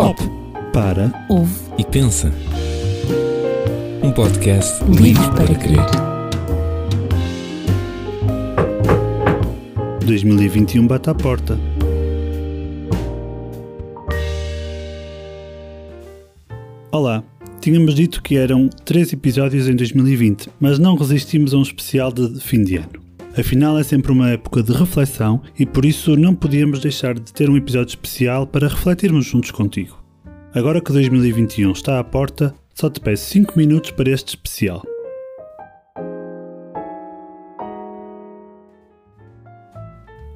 Pop. Para Ouve e pensa. Um podcast Livre para crer. 2021 bate à porta. Olá, tínhamos dito que eram três episódios em 2020, mas não resistimos a um especial de fim de ano. Afinal, é sempre uma época de reflexão e por isso não podíamos deixar de ter um episódio especial para refletirmos juntos contigo. Agora que 2021 está à porta, só te peço 5 minutos para este especial.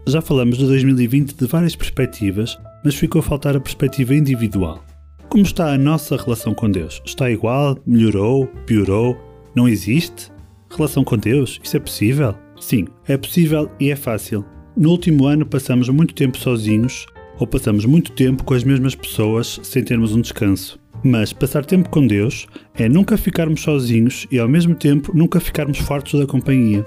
Já falamos de 2020 de várias perspectivas, mas ficou a faltar a perspectiva individual. Como está a nossa relação com Deus? Está igual? Melhorou? Piorou? Não existe? Relação com Deus? Isso é possível? Sim, é possível e é fácil. No último ano passamos muito tempo sozinhos ou passamos muito tempo com as mesmas pessoas sem termos um descanso. Mas passar tempo com Deus é nunca ficarmos sozinhos e ao mesmo tempo nunca ficarmos fartos da companhia.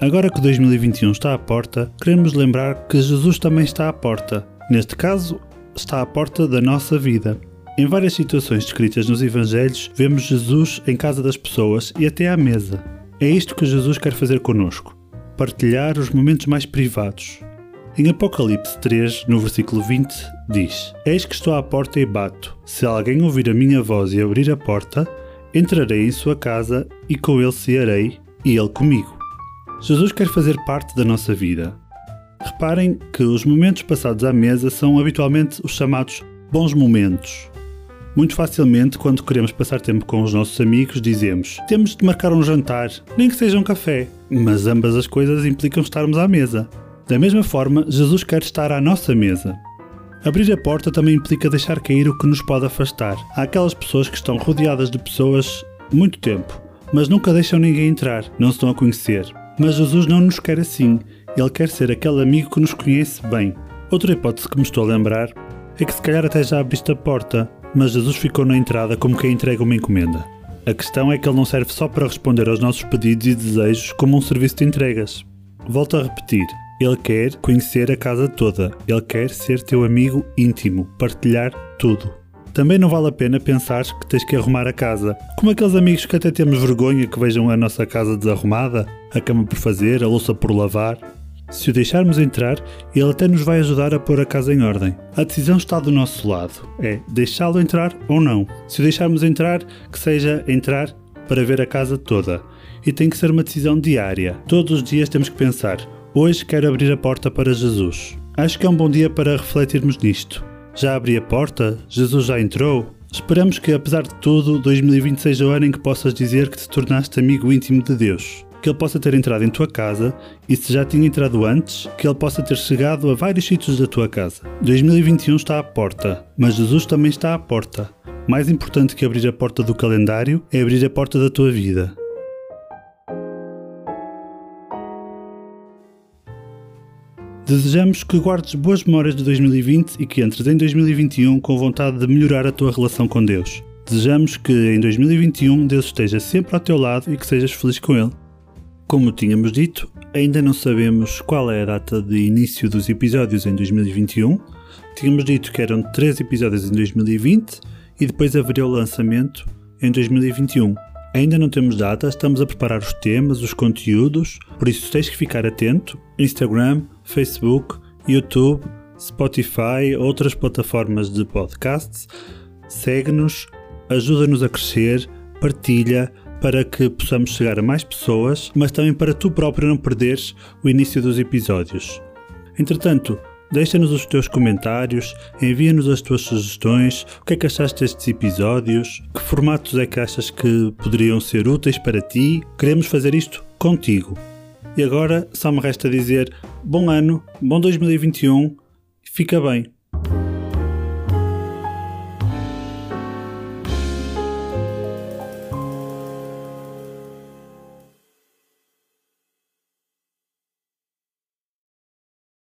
Agora que 2021 está à porta, queremos lembrar que Jesus também está à porta. Neste caso, está à porta da nossa vida. Em várias situações descritas nos Evangelhos, vemos Jesus em casa das pessoas e até à mesa. É isto que Jesus quer fazer conosco: partilhar os momentos mais privados. Em Apocalipse 3, no versículo 20, diz: Eis que estou à porta e bato. Se alguém ouvir a minha voz e abrir a porta, entrarei em sua casa e com ele cearei e ele comigo. Jesus quer fazer parte da nossa vida. Reparem que os momentos passados à mesa são habitualmente os chamados bons momentos. Muito facilmente, quando queremos passar tempo com os nossos amigos, dizemos: temos de marcar um jantar, nem que seja um café. Mas ambas as coisas implicam estarmos à mesa. Da mesma forma, Jesus quer estar à nossa mesa. Abrir a porta também implica deixar cair o que nos pode afastar. Há aquelas pessoas que estão rodeadas de pessoas muito tempo, mas nunca deixam ninguém entrar, não se estão a conhecer. Mas Jesus não nos quer assim. Ele quer ser aquele amigo que nos conhece bem. Outra hipótese que me estou a lembrar é que se calhar até já abriste a porta, mas Jesus ficou na entrada como quem entrega uma encomenda. A questão é que ele não serve só para responder aos nossos pedidos e desejos como um serviço de entregas. Volto a repetir, ele quer conhecer a casa toda, ele quer ser teu amigo íntimo, partilhar tudo. Também não vale a pena pensar que tens que arrumar a casa, como aqueles amigos que até temos vergonha que vejam a nossa casa desarrumada, a cama por fazer, a louça por lavar. Se o deixarmos entrar, ele até nos vai ajudar a pôr a casa em ordem. A decisão está do nosso lado. É deixá-lo entrar ou não. Se o deixarmos entrar, que seja entrar para ver a casa toda. E tem que ser uma decisão diária. Todos os dias temos que pensar: hoje quero abrir a porta para Jesus. Acho que é um bom dia para refletirmos nisto. Já abri a porta? Jesus já entrou? Esperamos que, apesar de tudo, 2020 seja o ano em que possas dizer que te tornaste amigo íntimo de Deus que ele possa ter entrado em tua casa e se já tinha entrado antes, que ele possa ter chegado a vários sítios da tua casa. 2021 está à porta, mas Jesus também está à porta. Mais importante que abrir a porta do calendário é abrir a porta da tua vida. Desejamos que guardes boas memórias de 2020 e que entres em 2021 com vontade de melhorar a tua relação com Deus. Desejamos que em 2021 Deus esteja sempre ao teu lado e que sejas feliz com Ele. Como tínhamos dito, ainda não sabemos qual é a data de início dos episódios em 2021. Tínhamos dito que eram 3 episódios em 2020 e depois haveria o lançamento em 2021. Ainda não temos data, estamos a preparar os temas, os conteúdos, por isso tens que ficar atento. Instagram, Facebook, YouTube, Spotify, outras plataformas de podcasts. Segue-nos, ajuda-nos a crescer, partilha para que possamos chegar a mais pessoas, mas também para tu próprio não perderes o início dos episódios. Entretanto, deixa-nos os teus comentários, envia-nos as tuas sugestões, o que é que achaste destes episódios, que formatos é que achas que poderiam ser úteis para ti. Queremos fazer isto contigo. E agora só me resta dizer bom ano, bom 2021, fica bem.